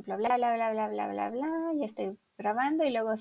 ejemplo, bla, bla, bla, bla, bla, bla, bla, ya estoy grabando y luego